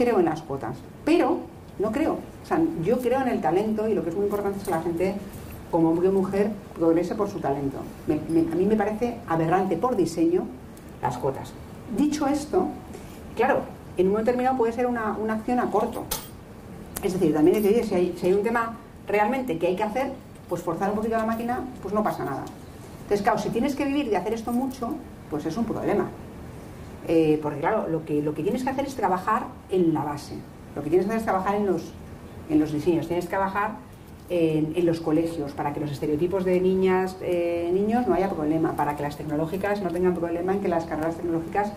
creo en las cuotas, pero no creo. O sea, yo creo en el talento y lo que es muy importante es que la gente, como hombre o mujer, progrese por su talento. a mí me parece aberrante por diseño las cuotas. Dicho esto, claro, en un momento determinado puede ser una, acción a corto. Es decir, también es decir, si hay, si hay un tema realmente que hay que hacer, pues forzar un poquito la máquina, pues no pasa nada. Entonces, claro, si tienes que vivir de hacer esto mucho, pues es un problema. Eh, porque claro, lo que, lo que tienes que hacer es trabajar en la base. Lo que tienes que hacer es trabajar en los, en los diseños. Tienes que trabajar en, en los colegios para que los estereotipos de niñas, eh, niños no haya problema, para que las tecnológicas no tengan problema en que las carreras tecnológicas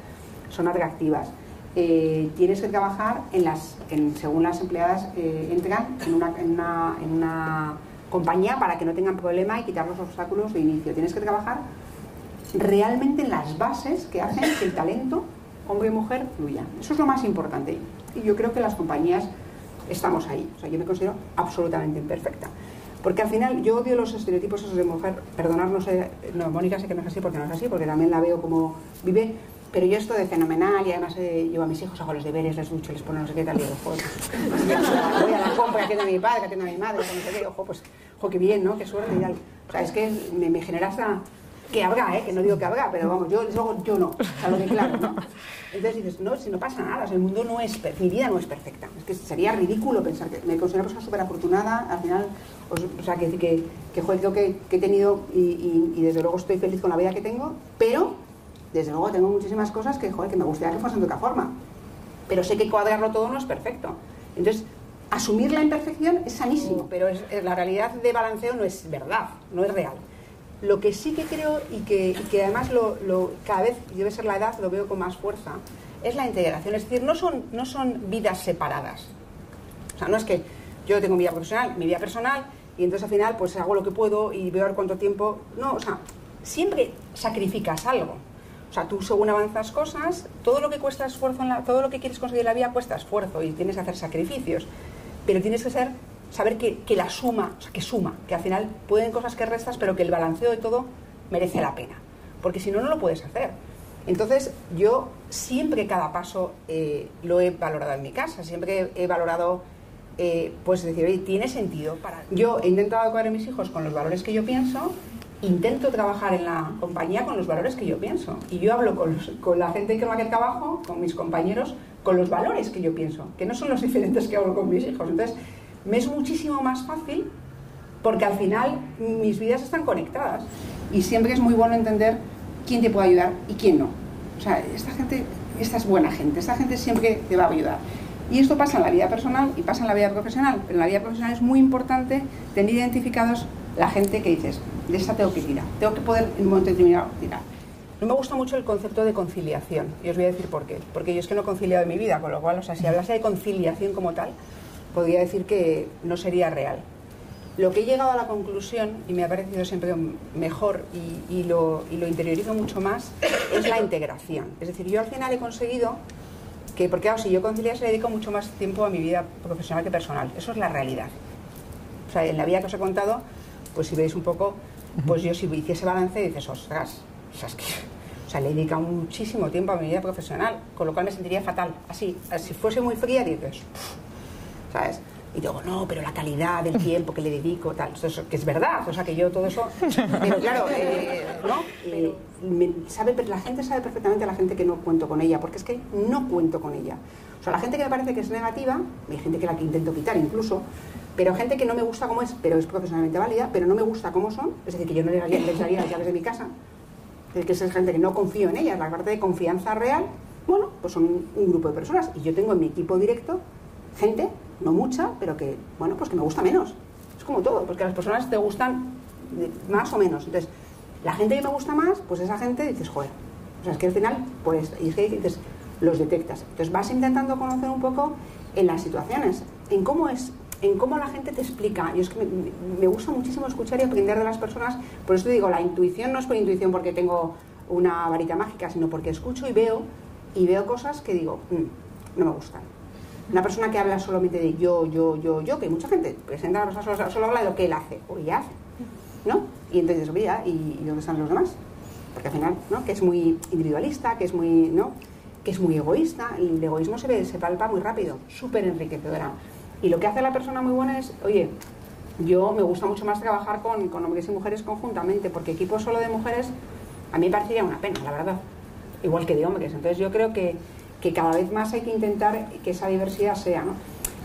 son atractivas. Eh, tienes que trabajar en las, en, según las empleadas entran en una, en, una, en una compañía para que no tengan problema y quitar los obstáculos de inicio. Tienes que trabajar realmente en las bases que hacen que el talento, hombre y mujer, fluya. Eso es lo más importante. Y yo creo que las compañías estamos ahí. O sea, yo me considero absolutamente imperfecta. Porque al final yo odio los estereotipos esos de mujer. Perdonar, no sé, no, Mónica sé que no es así porque no es así, porque también la veo como vive. Pero yo esto de fenomenal y además eh, llevo a mis hijos, hago los deberes, les ducho, les pongo no sé qué tal, y digo, joder, pues, voy a la compra, que atiendo a mi padre, atiendo a mi madre, ojo, pues, ojo, qué bien, ¿no? Qué suerte y tal. O sea, es que me, me genera esa que habrá, ¿eh? que no digo que habrá, pero vamos, yo, yo no, o sea, lo que claro, ¿no? Entonces dices, no, si no pasa nada, el mundo no es, mi vida no es perfecta. Es que sería ridículo pensar que me considero una persona súper afortunada, al final, o, sea, que, que, que, joder, que, he tenido y, y, desde luego estoy feliz con la vida que tengo, pero desde luego tengo muchísimas cosas que, joder, que me gustaría que fuesen de otra forma. Pero sé que cuadrarlo todo no es perfecto. Entonces, asumir la imperfección es sanísimo, pero es, la realidad de balanceo no es verdad, no es real. Lo que sí que creo y que, además lo, cada vez debe ser la edad, lo veo con más fuerza, es la integración. Es decir, no son, no son vidas separadas. O sea, no es que yo tengo mi vida profesional, mi vida personal, y entonces al final pues hago lo que puedo y veo a cuánto tiempo. No, o sea, siempre sacrificas algo. O sea, tú según avanzas cosas, todo lo que cuesta esfuerzo, en la, todo lo que quieres conseguir en la vida cuesta esfuerzo y tienes que hacer sacrificios. Pero tienes que ser saber que, la suma, o sea, que suma, que al final pueden cosas que restas, pero que el balanceo de todo merece la pena. Porque si no, no lo puedes hacer. Entonces, yo siempre cada paso eh, lo he valorado en mi casa, siempre he valorado, eh, pues decir, oye, tiene sentido para... Yo he intentado educar a mis hijos con los valores que yo pienso, intento trabajar en la compañía con los valores que yo pienso. Y yo hablo con, con la gente que va aquí trabajo, con mis compañeros, con los valores que yo pienso, que no son los diferentes que hablo con mis hijos. Entonces, me es muchísimo más fácil porque al final mis vidas están conectadas y siempre es muy bueno entender quién te puede ayudar y quién no. O sea, esta gente, esta es buena gente, esta gente siempre te va a ayudar. Y esto pasa en la vida personal y pasa en la vida profesional. Pero en la vida profesional es muy importante tener identificados la gente que dices, de esta tengo que tirar, tengo que poder en un momento determinado tirar. No me gusta mucho el concepto de conciliación y os voy a decir por qué. Porque yo es que no he conciliado mi vida, con lo cual, o sea, si hablase de conciliación como tal, podría decir que no sería real. Lo que he llegado a la conclusión, y me ha parecido siempre mejor y, lo, y lo interiorizo mucho más, es la integración. Es decir, yo al final he conseguido que, porque claro, si yo conciliar se dedico mucho más tiempo a mi vida profesional que personal. Eso es la realidad. O sea, en la vida que os he contado, pues si veis un poco, pues yo si hiciese balance dices, ostras, o sea, es que, o sea, le he dedicado muchísimo tiempo a mi vida profesional, con lo cual me sentiría fatal. Así, si fuese muy fría dices, ¿sabes? Y digo, no, pero la calidad del tiempo que le dedico, tal, eso, que es verdad, o sea, que yo todo eso, pero claro, eh, ¿no? sabe, la gente sabe perfectamente a la gente que no cuento con ella, porque es que no cuento con ella. O sea, la gente que me parece que es negativa, hay gente que la que intento quitar incluso, pero gente que no me gusta como es, pero es profesionalmente válida, pero no me gusta como son, es decir, que yo no le daría, las llaves de mi casa, es que es gente que no confío en ella, la parte de confianza real, bueno, pues son un grupo de personas, y yo tengo en mi equipo directo gente no mucha, pero que, bueno, pues que me gusta menos. Es como todo, porque las personas te gustan más o menos. Entonces, la gente que me gusta más, pues esa gente dices, joder. O sea, es que al final, pues, y es que dices, los detectas. Entonces vas intentando conocer un poco en las situaciones, en cómo es, en cómo la gente te explica. Y es que me, gusta muchísimo escuchar y aprender de las personas. Por eso digo, la intuición no es por intuición porque tengo una varita mágica, sino porque escucho y veo y veo cosas que digo, mm, no me gustan una persona que habla solamente de yo, yo, yo, yo, que mucha gente presenta a la persona solo, habla de lo que él hace o ella hace, ¿no? Y entonces, oye, ¿y, dónde están los demás? Porque al final, ¿no? Que es muy individualista, que es muy, ¿no? que es muy egoísta. El egoísmo se, ve, se palpa muy rápido, súper enriquecedora. Y lo que hace la persona muy buena es, oye, yo me gusta mucho más trabajar con, con hombres y mujeres conjuntamente, porque equipo solo de mujeres a mí me parecería una pena, la verdad, igual que de hombres. Entonces yo creo que, que cada vez más hay que intentar que esa diversidad sea, ¿no?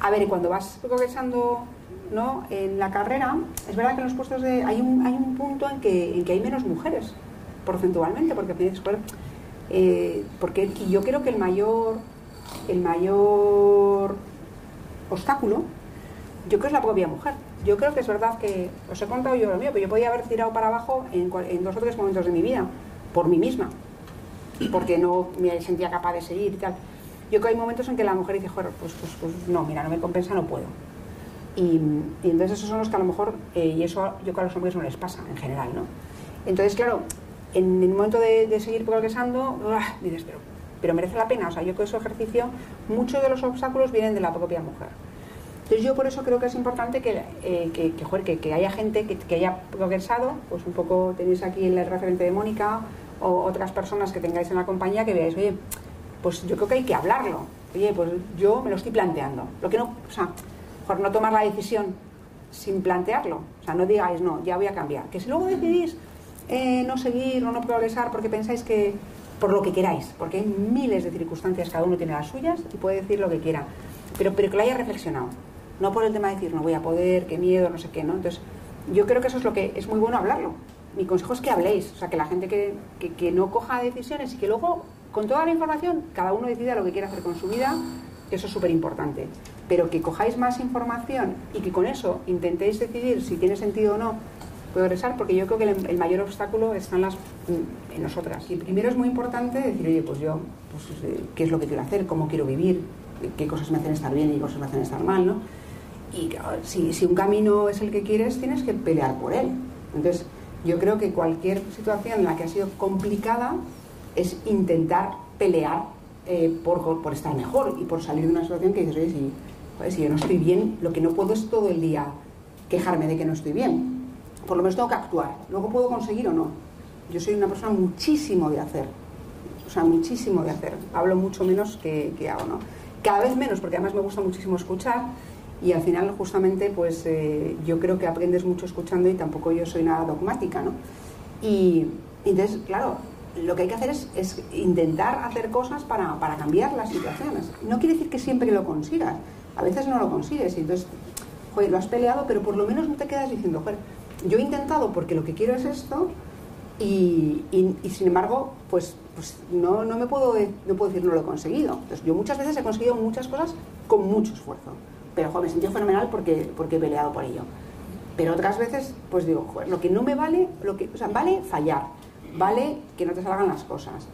A ver, y cuando vas progresando ¿no? en la carrera, es verdad que en los puestos de... hay un, hay un punto en que, en que hay menos mujeres, porcentualmente, porque eh, porque yo creo que el mayor, el mayor obstáculo, yo creo que es la propia mujer. Yo creo que es verdad que, os he contado yo lo mío, pero yo podía haber tirado para abajo en, en dos o tres momentos de mi vida, por mí misma, porque no me sentía capaz de seguir y tal. Yo creo que hay momentos en que la mujer dice, pues, pues, pues no, mira, no me compensa, no puedo. Y, entonces esos son los que a lo mejor, eh, y eso yo creo que a los hombres no les pasa en general, ¿no? Entonces, claro, en el momento de, seguir progresando, dices, pero, pero merece la pena. O sea, yo con ese ejercicio, muchos de los obstáculos vienen de la propia mujer. Entonces yo por eso creo que es importante que, eh, que, que, que, haya gente que, que, haya progresado, pues un poco tenéis aquí el referente de Mónica o otras personas que tengáis en la compañía que veáis, oye, pues yo creo que hay que hablarlo. Oye, pues yo me lo estoy planteando. Lo que no, o sea, por no tomar la decisión sin plantearlo. O sea, no digáis, no, ya voy a cambiar. Que si luego decidís eh, no seguir o no progresar porque pensáis que por lo que queráis, porque hay miles de circunstancias, cada uno tiene las suyas y puede decir lo que quiera, pero, pero que lo haya reflexionado no por el tema de decir no voy a poder, qué miedo, no sé qué, ¿no? Entonces, yo creo que eso es lo que es muy bueno hablarlo. Mi consejo es que habléis, o sea, que la gente que, que, no coja decisiones y que luego, con toda la información, cada uno decida lo que quiere hacer con su vida, eso es súper importante. Pero que cojáis más información y que con eso intentéis decidir si tiene sentido o no progresar, porque yo creo que el, mayor obstáculo está en, las, en nosotras. Y primero es muy importante decir, oye, pues yo, pues, eh, ¿qué es lo que quiero hacer? ¿Cómo quiero vivir? ¿Qué cosas me hacen estar bien y qué cosas me hacen estar mal? ¿no? Y si, si un camino es el que quieres, tienes que pelear por él. Entonces, yo creo que cualquier situación en la que ha sido complicada es intentar pelear eh, por, estar mejor y por salir de una situación que dices, oye, si, si yo no estoy bien, lo que no puedo es todo el día quejarme de que no estoy bien. Por lo menos tengo que actuar. Luego puedo conseguir o no. Yo soy una persona muchísimo de hacer. O sea, muchísimo de hacer. Hablo mucho menos que hago, ¿no? Cada vez menos, porque además me gusta muchísimo escuchar y al final justamente pues eh, yo creo que aprendes mucho escuchando y tampoco yo soy nada dogmática, ¿no? Y, entonces, claro, lo que hay que hacer es, es intentar hacer cosas para, para, cambiar las situaciones. No quiere decir que siempre lo consigas, a veces no lo consigues y entonces, joder, lo has peleado, pero por lo menos no te quedas diciendo, joder, yo he intentado porque lo que quiero es esto y, sin embargo, pues, pues no, no me puedo, no puedo decir no lo he conseguido. Entonces, yo muchas veces he conseguido muchas cosas con mucho esfuerzo pero joder, me sentí fenomenal porque, porque he peleado por ello. Pero otras veces, pues digo, joder, lo que no me vale, lo que, o sea, vale fallar, vale que no te salgan las cosas,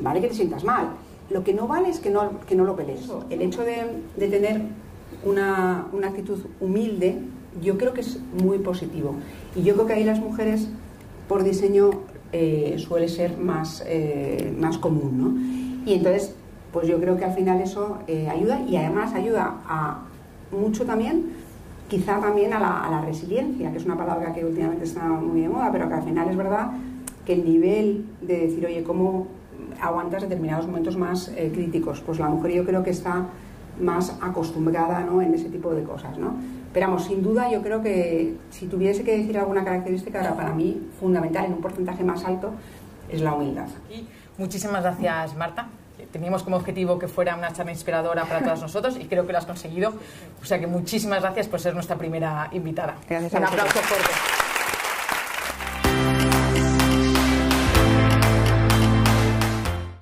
vale que te sientas mal. Lo que no vale es que no, que no lo pelees. El hecho de, de tener una, una, actitud humilde, yo creo que es muy positivo. Y yo creo que ahí las mujeres, por diseño, eh, suele ser más, eh, más común, ¿no? Y entonces, pues yo creo que al final eso eh, ayuda y además ayuda a mucho también, quizá también a la, resiliencia, que es una palabra que últimamente está muy de moda, pero que al final es verdad que el nivel de decir, oye, ¿cómo aguantas determinados momentos más eh, críticos? Pues la mujer yo creo que está más acostumbrada ¿no? en ese tipo de cosas, ¿no? Pero vamos, sin duda yo creo que si tuviese que decir alguna característica, para mí fundamental en un porcentaje más alto es la humildad. Muchísimas gracias, Marta teníamos como objetivo que fuera una charla inspiradora para todos nosotros y creo que lo has conseguido. O sea que muchísimas gracias por ser nuestra primera invitada. Gracias Un aplauso fuerte.